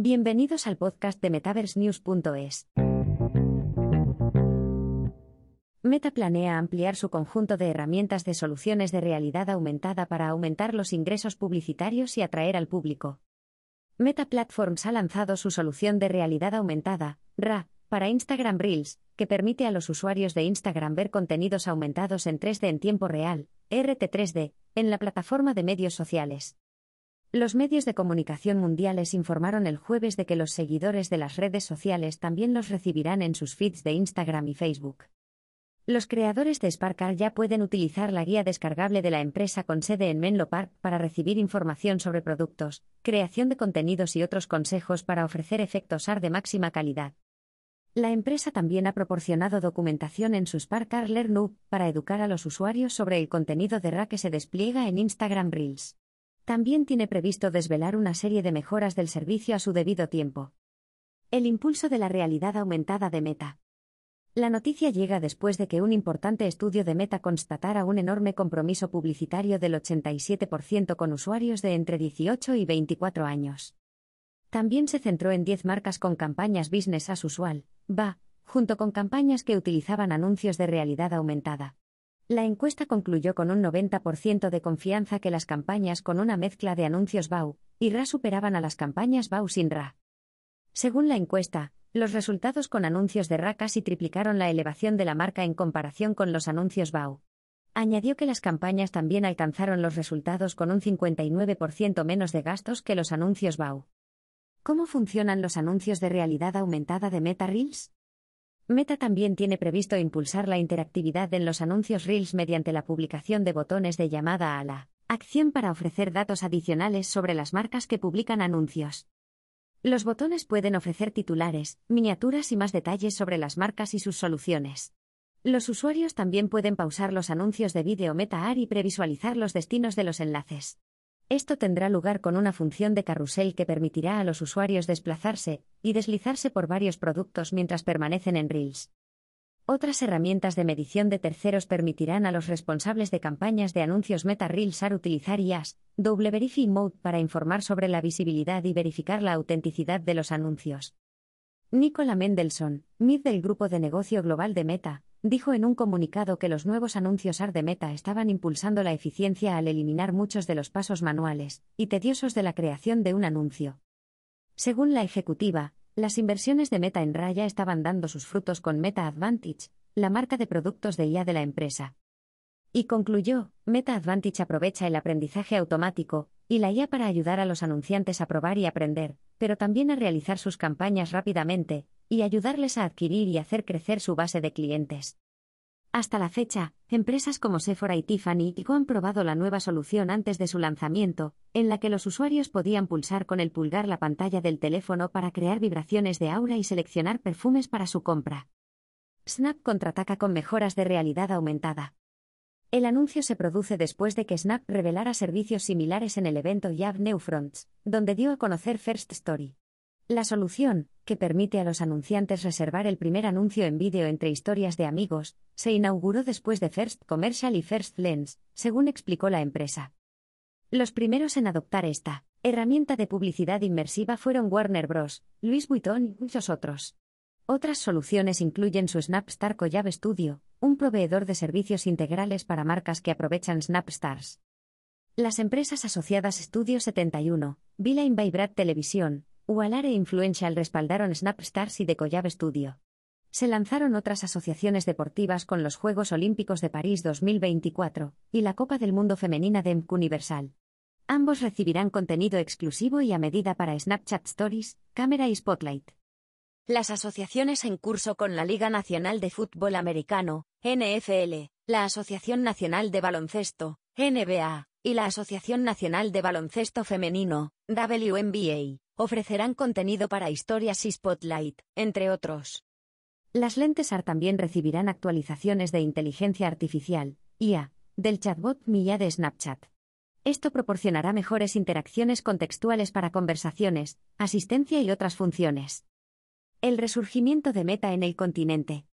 Bienvenidos al podcast de MetaverseNews.es. Meta planea ampliar su conjunto de herramientas de soluciones de realidad aumentada para aumentar los ingresos publicitarios y atraer al público. Meta Platforms ha lanzado su solución de realidad aumentada, RA, para Instagram Reels, que permite a los usuarios de Instagram ver contenidos aumentados en 3D en tiempo real, RT3D, en la plataforma de medios sociales. Los medios de comunicación mundiales informaron el jueves de que los seguidores de las redes sociales también los recibirán en sus feeds de Instagram y Facebook. Los creadores de Sparkar ya pueden utilizar la guía descargable de la empresa con sede en Menlo Park para recibir información sobre productos, creación de contenidos y otros consejos para ofrecer efectos AR de máxima calidad. La empresa también ha proporcionado documentación en su Sparkar Learn para educar a los usuarios sobre el contenido de RA que se despliega en Instagram Reels. También tiene previsto desvelar una serie de mejoras del servicio a su debido tiempo. El impulso de la realidad aumentada de Meta. La noticia llega después de que un importante estudio de Meta constatara un enorme compromiso publicitario del 87% con usuarios de entre 18 y 24 años. También se centró en 10 marcas con campañas business as usual, va, junto con campañas que utilizaban anuncios de realidad aumentada. La encuesta concluyó con un 90% de confianza que las campañas con una mezcla de anuncios BAU y RA superaban a las campañas BAU sin RA. Según la encuesta, los resultados con anuncios de RA casi triplicaron la elevación de la marca en comparación con los anuncios BAU. Añadió que las campañas también alcanzaron los resultados con un 59% menos de gastos que los anuncios BAU. ¿Cómo funcionan los anuncios de realidad aumentada de Meta Reels? Meta también tiene previsto impulsar la interactividad en los anuncios Reels mediante la publicación de botones de llamada a la acción para ofrecer datos adicionales sobre las marcas que publican anuncios. Los botones pueden ofrecer titulares, miniaturas y más detalles sobre las marcas y sus soluciones. Los usuarios también pueden pausar los anuncios de vídeo Meta AR y previsualizar los destinos de los enlaces. Esto tendrá lugar con una función de carrusel que permitirá a los usuarios desplazarse y deslizarse por varios productos mientras permanecen en Reels. Otras herramientas de medición de terceros permitirán a los responsables de campañas de anuncios Meta Reels AR utilizar IAS, Double Verify Mode para informar sobre la visibilidad y verificar la autenticidad de los anuncios. Nicola Mendelssohn, MID del Grupo de Negocio Global de Meta, dijo en un comunicado que los nuevos anuncios AR de Meta estaban impulsando la eficiencia al eliminar muchos de los pasos manuales y tediosos de la creación de un anuncio. Según la ejecutiva, las inversiones de Meta en Raya estaban dando sus frutos con Meta Advantage, la marca de productos de IA de la empresa. Y concluyó, Meta Advantage aprovecha el aprendizaje automático y la IA para ayudar a los anunciantes a probar y aprender, pero también a realizar sus campañas rápidamente, y ayudarles a adquirir y hacer crecer su base de clientes. Hasta la fecha, empresas como Sephora y Tiffany han probado la nueva solución antes de su lanzamiento, en la que los usuarios podían pulsar con el pulgar la pantalla del teléfono para crear vibraciones de aura y seleccionar perfumes para su compra. Snap contraataca con mejoras de realidad aumentada. El anuncio se produce después de que Snap revelara servicios similares en el evento Yav Newfronts, donde dio a conocer First Story. La solución, que permite a los anunciantes reservar el primer anuncio en vídeo entre historias de amigos, se inauguró después de First Commercial y First Lens, según explicó la empresa. Los primeros en adoptar esta herramienta de publicidad inmersiva fueron Warner Bros., Louis Vuitton y muchos otros. Otras soluciones incluyen su Snapstar Collab Studio, un proveedor de servicios integrales para marcas que aprovechan Snapstars. Las empresas asociadas Studio 71, Villain by Brad Televisión, Ualare Influential respaldaron Snapstars y The Collab Studio. Se lanzaron otras asociaciones deportivas con los Juegos Olímpicos de París 2024 y la Copa del Mundo Femenina de MQ Universal. Ambos recibirán contenido exclusivo y a medida para Snapchat Stories, Cámara y Spotlight. Las asociaciones en curso con la Liga Nacional de Fútbol Americano, NFL, la Asociación Nacional de Baloncesto, NBA, y la Asociación Nacional de Baloncesto Femenino, WNBA, ofrecerán contenido para historias y Spotlight, entre otros. Las lentes AR también recibirán actualizaciones de inteligencia artificial, IA, del chatbot Mia de Snapchat. Esto proporcionará mejores interacciones contextuales para conversaciones, asistencia y otras funciones. El resurgimiento de Meta en el continente.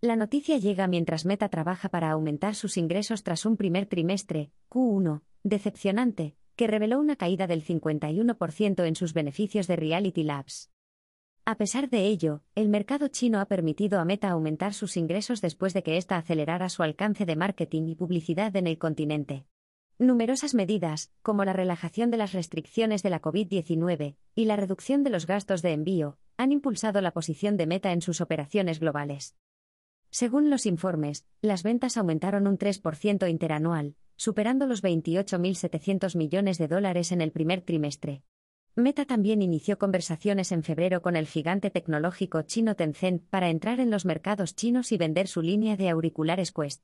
La noticia llega mientras Meta trabaja para aumentar sus ingresos tras un primer trimestre, Q1, decepcionante, que reveló una caída del 51% en sus beneficios de Reality Labs. A pesar de ello, el mercado chino ha permitido a Meta aumentar sus ingresos después de que ésta acelerara su alcance de marketing y publicidad en el continente. Numerosas medidas, como la relajación de las restricciones de la COVID-19 y la reducción de los gastos de envío, han impulsado la posición de Meta en sus operaciones globales. Según los informes, las ventas aumentaron un 3% interanual, superando los 28.700 millones de dólares en el primer trimestre. Meta también inició conversaciones en febrero con el gigante tecnológico chino Tencent para entrar en los mercados chinos y vender su línea de auriculares Quest.